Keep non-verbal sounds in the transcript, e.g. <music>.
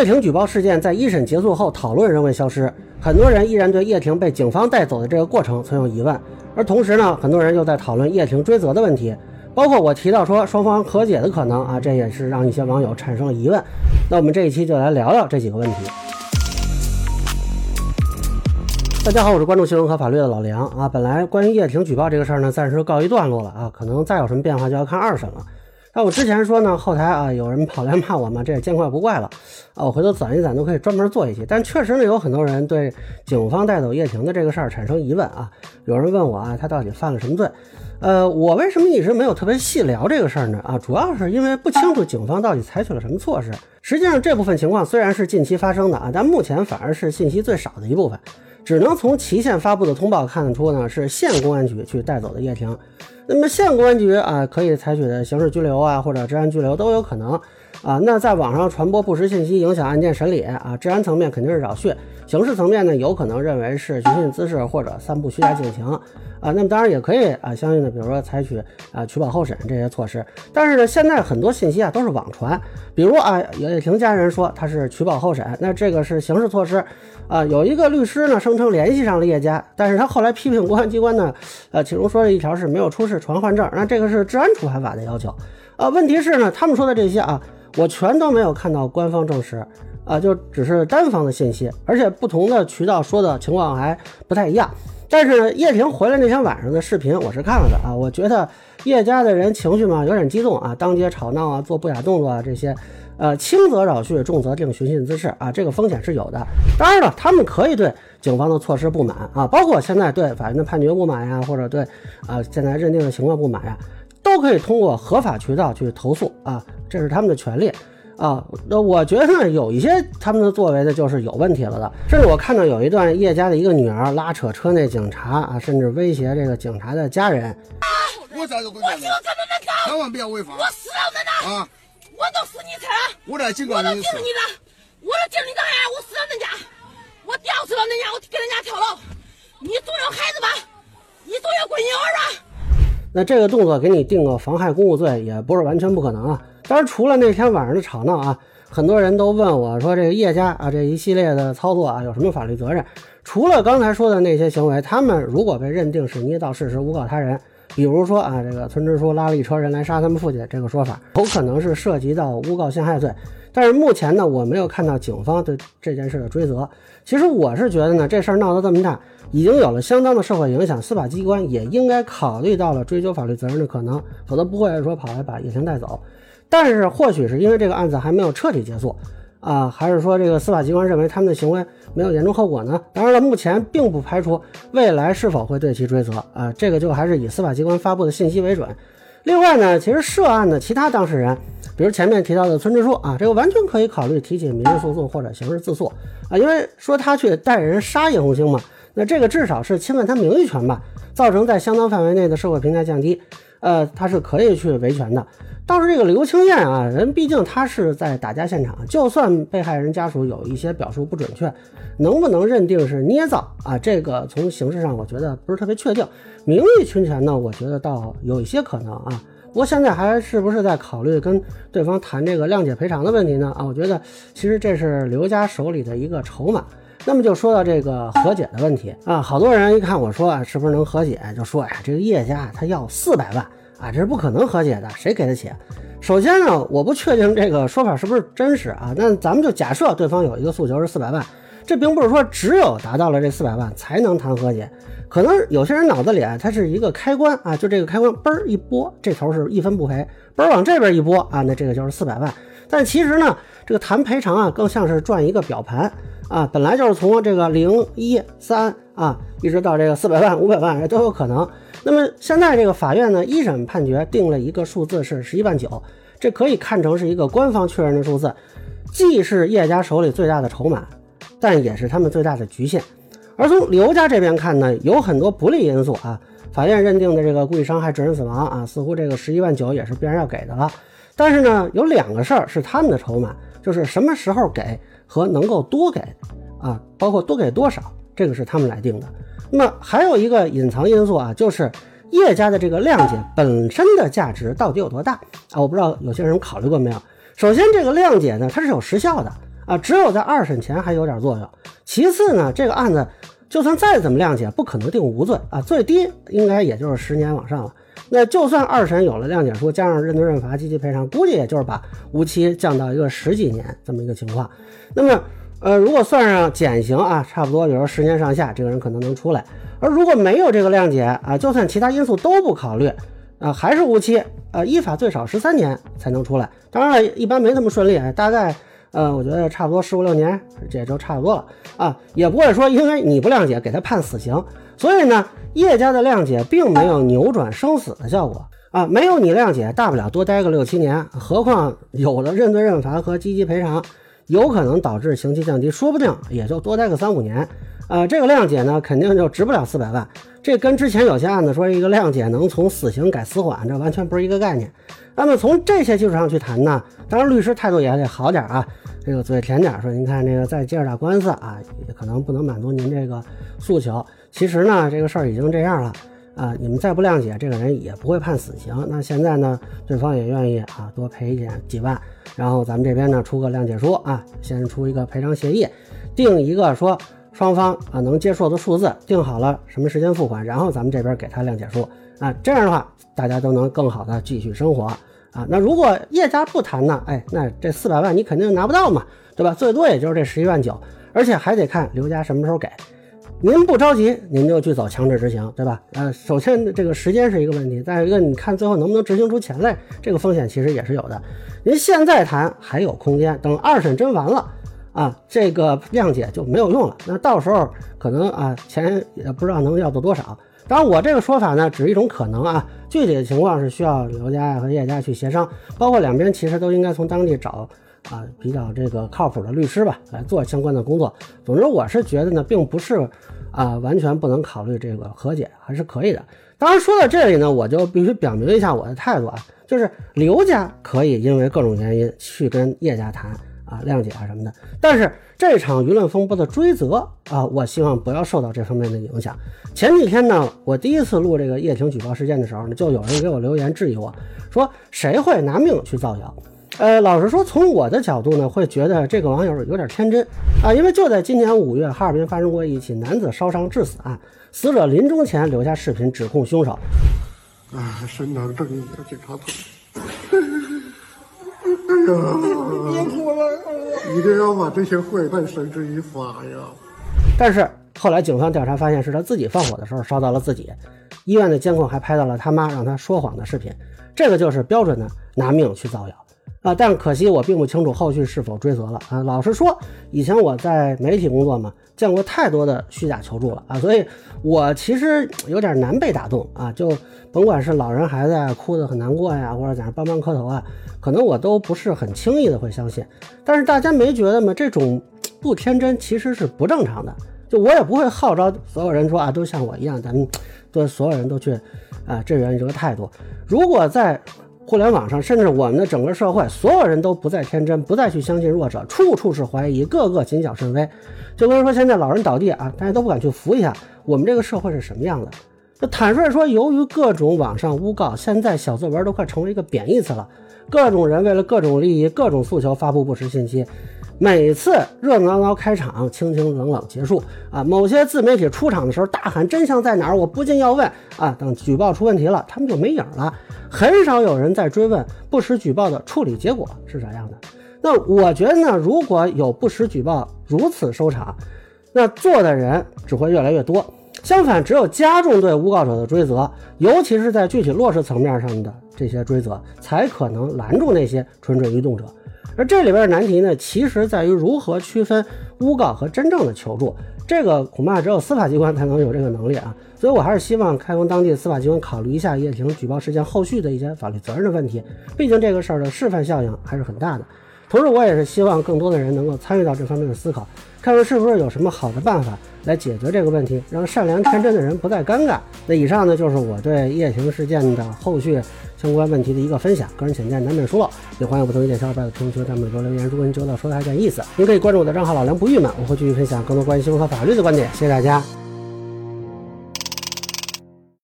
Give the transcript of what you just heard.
叶婷举报事件在一审结束后讨论仍未消失，很多人依然对叶婷被警方带走的这个过程存有疑问。而同时呢，很多人又在讨论叶婷追责的问题，包括我提到说双方和解的可能啊，这也是让一些网友产生了疑问。那我们这一期就来聊聊这几个问题。大家好，我是关注新闻和法律的老梁啊。本来关于叶婷举报这个事儿呢，暂时告一段落了啊，可能再有什么变化就要看二审了。那我之前说呢，后台啊有人跑来骂我嘛，这也见怪不怪了啊。我回头攒一攒，都可以专门做一期。但确实呢，有很多人对警方带走叶婷的这个事儿产生疑问啊。有人问我啊，他到底犯了什么罪？呃，我为什么一直没有特别细聊这个事儿呢？啊，主要是因为不清楚警方到底采取了什么措施。实际上，这部分情况虽然是近期发生的啊，但目前反而是信息最少的一部分。只能从祁县发布的通报看得出呢，是县公安局去带走的叶婷。那么县公安局啊，可以采取的刑事拘留啊，或者治安拘留都有可能啊。那在网上传播不实信息，影响案件审理啊，治安层面肯定是扰序，刑事层面呢，有可能认为是寻衅滋事或者散布虚假警情啊。那么当然也可以啊，相应的比如说采取啊取保候审这些措施。但是呢，现在很多信息啊都是网传，比如啊叶婷家人说他是取保候审，那这个是刑事措施。啊，有一个律师呢，声称联系上了叶家，但是他后来批评公安机关呢，呃，其中说了一条是没有出示传唤证，那这个是治安处罚法的要求。呃，问题是呢，他们说的这些啊，我全都没有看到官方证实，啊，就只是单方的信息，而且不同的渠道说的情况还不太一样。但是叶婷回来那天晚上的视频我是看了的啊，我觉得叶家的人情绪嘛有点激动啊，当街吵闹啊，做不雅动作啊这些。呃，轻则扰序，重则定寻衅滋事啊，这个风险是有的。当然了，他们可以对警方的措施不满啊，包括现在对法院的判决不满呀，或者对啊现在认定的情况不满呀，都可以通过合法渠道去投诉啊，这是他们的权利啊。那我觉得有一些他们的作为呢，就是有问题了的。甚至我看到有一段叶家的一个女儿拉扯车内警察啊，甚至威胁这个警察的家人。我咋都不干？千万不要违法！我死了的呢！啊！我都死你车，我来警告你。我都警你了，我都警你干啥？我死了恁家，我吊死了恁家，我给恁家跳楼。你总有孩子吧？你总有闺女儿吧？那这个动作给你定个妨害公务罪也不是完全不可能啊。当然，除了那天晚上的吵闹啊，很多人都问我说，这个叶家啊这一系列的操作啊有什么法律责任？除了刚才说的那些行为，他们如果被认定是捏造事实、诬告他人。比如说啊，这个村支书拉了一车人来杀他们父亲，这个说法 <laughs> 有可能是涉及到诬告陷害罪。但是目前呢，我没有看到警方对这件事的追责。其实我是觉得呢，这事儿闹得这么大，已经有了相当的社会影响，司法机关也应该考虑到了追究法律责任的可能，否则不会说跑来把叶婷带走。但是或许是因为这个案子还没有彻底结束。啊，还是说这个司法机关认为他们的行为没有严重后果呢？当然了，目前并不排除未来是否会对其追责啊，这个就还是以司法机关发布的信息为准。另外呢，其实涉案的其他当事人，比如前面提到的村支书啊，这个完全可以考虑提起民事诉讼或者刑事自诉啊，因为说他去带人杀叶红星嘛，那这个至少是侵犯他名誉权吧，造成在相当范围内的社会评价降低，呃，他是可以去维权的。倒是这个刘青燕啊，人毕竟他是在打架现场，就算被害人家属有一些表述不准确，能不能认定是捏造啊？这个从形式上我觉得不是特别确定。名誉侵权呢，我觉得倒有一些可能啊。不过现在还是不是在考虑跟对方谈这个谅解赔偿的问题呢？啊，我觉得其实这是刘家手里的一个筹码。那么就说到这个和解的问题啊，好多人一看我说啊，是不是能和解，就说呀，这个叶家他要四百万。啊，这是不可能和解的，谁给得起？首先呢，我不确定这个说法是不是真实啊。那咱们就假设对方有一个诉求是四百万，这并不是说只有达到了这四百万才能谈和解。可能有些人脑子里啊，它是一个开关啊，就这个开关嘣儿一拨，这头是一分不赔，嘣儿往这边一拨啊，那这个就是四百万。但其实呢，这个谈赔偿啊，更像是转一个表盘啊，本来就是从这个零一三啊，一直到这个四百万、五百万，都有可能。那么现在这个法院呢，一审判决定了一个数字是十一万九，这可以看成是一个官方确认的数字，既是叶家手里最大的筹码，但也是他们最大的局限。而从刘家这边看呢，有很多不利因素啊。法院认定的这个故意伤害致人死亡啊，似乎这个十一万九也是必然要给的了。但是呢，有两个事儿是他们的筹码，就是什么时候给和能够多给啊，包括多给多少，这个是他们来定的。那么还有一个隐藏因素啊，就是叶家的这个谅解本身的价值到底有多大啊？我不知道有些人考虑过没有。首先，这个谅解呢，它是有时效的啊，只有在二审前还有点作用。其次呢，这个案子就算再怎么谅解，不可能定无罪啊，最低应该也就是十年往上了。那就算二审有了谅解书，加上认罪认罚、积极赔偿，估计也就是把无期降到一个十几年这么一个情况。那么，呃，如果算上减刑啊，差不多，比如说十年上下，这个人可能能出来。而如果没有这个谅解啊，就算其他因素都不考虑啊，还是无期，呃，依法最少十三年才能出来。当然了，一般没那么顺利，大概，呃，我觉得差不多十五六年，这也就差不多了啊，也不会说因为你不谅解给他判死刑。所以呢。叶家的谅解并没有扭转生死的效果啊，没有你谅解，大不了多待个六七年。何况有了认罪认罚和积极赔偿，有可能导致刑期降低，说不定也就多待个三五年。啊，这个谅解呢，肯定就值不了四百万。这跟之前有些案子说一个谅解能从死刑改死缓，这完全不是一个概念。那么从这些基础上去谈呢，当然律师态度也得好点啊，这个嘴甜点，说您看这个再接着打官司啊，也可能不能满足您这个诉求。其实呢，这个事儿已经这样了啊，你们再不谅解，这个人也不会判死刑。那现在呢，对方也愿意啊，多赔一点几万，然后咱们这边呢出个谅解书啊，先出一个赔偿协议，定一个说双方啊能接受的数字，定好了什么时间付款，然后咱们这边给他谅解书啊，这样的话大家都能更好的继续生活啊。那如果叶家不谈呢，哎，那这四百万你肯定拿不到嘛，对吧？最多也就是这十一万九，而且还得看刘家什么时候给。您不着急，您就去走强制执行，对吧？呃，首先这个时间是一个问题，再一个，你看最后能不能执行出钱来，这个风险其实也是有的。您现在谈还有空间，等二审真完了啊，这个谅解就没有用了。那到时候可能啊，钱也不知道能要到多少。当然，我这个说法呢，只是一种可能啊，具体的情况是需要刘家和叶家去协商，包括两边其实都应该从当地找。啊，比较这个靠谱的律师吧，来做相关的工作。总之，我是觉得呢，并不是啊，完全不能考虑这个和解，还是可以的。当然，说到这里呢，我就必须表明一下我的态度啊，就是刘家可以因为各种原因去跟叶家谈啊，谅解啊什么的。但是这场舆论风波的追责啊，我希望不要受到这方面的影响。前几天呢，我第一次录这个叶婷举报事件的时候呢，就有人给我留言质疑我说，谁会拿命去造谣？呃，老实说，从我的角度呢，会觉得这个网友有点天真啊，因为就在今年五月，哈尔滨发生过一起男子烧伤致死案，死者临终前留下视频指控凶手。啊，伸张正义的警察同志，哎呀，<laughs> 别哭了，一定要把这些坏蛋绳之以法呀！但是后来警方调查发现，是他自己放火的时候烧到了自己，医院的监控还拍到了他妈让他说谎的视频，这个就是标准的拿命去造谣。啊，但可惜我并不清楚后续是否追责了啊。老实说，以前我在媒体工作嘛，见过太多的虚假求助了啊，所以我其实有点难被打动啊。就甭管是老人孩子啊，哭得很难过呀，或者在那帮忙磕头啊，可能我都不是很轻易的会相信。但是大家没觉得吗？这种不天真其实是不正常的。就我也不会号召所有人说啊，都像我一样，咱们对所有人都去啊支援这个态度。如果在互联网上，甚至我们的整个社会，所有人都不再天真，不再去相信弱者，处处是怀疑，个个谨小慎微。就跟说现在老人倒地啊，大家都不敢去扶一下。我们这个社会是什么样的？就坦率说，由于各种网上诬告，现在小作文都快成为一个贬义词了。各种人为了各种利益、各种诉求发布不实信息。每次热闹闹开场，清清冷冷结束啊！某些自媒体出场的时候大喊真相在哪儿，我不禁要问啊！等举报出问题了，他们就没影了，很少有人在追问不实举报的处理结果是啥样的。那我觉得呢，如果有不实举报如此收场，那做的人只会越来越多。相反，只有加重对诬告者的追责，尤其是在具体落实层面上的这些追责，才可能拦住那些蠢蠢欲动者。而这里边的难题呢，其实在于如何区分诬告和真正的求助，这个恐怕只有司法机关才能有这个能力啊。所以我还是希望开封当地的司法机关考虑一下叶婷举报事件后续的一些法律责任的问题，毕竟这个事儿的示范效应还是很大的。同时，我也是希望更多的人能够参与到这方面的思考，看看是不是有什么好的办法来解决这个问题，让善良天真的人不再尴尬。那以上呢，就是我对夜行事件的后续。相关问题的一个分享，个人浅见难免疏漏，也欢迎不同意见小伙伴的评论区在每周留言。如果您觉得说的还有点意思，您可以关注我的账号老梁不郁闷，我会继续分享更多关于新闻和法律的观点。谢谢大家。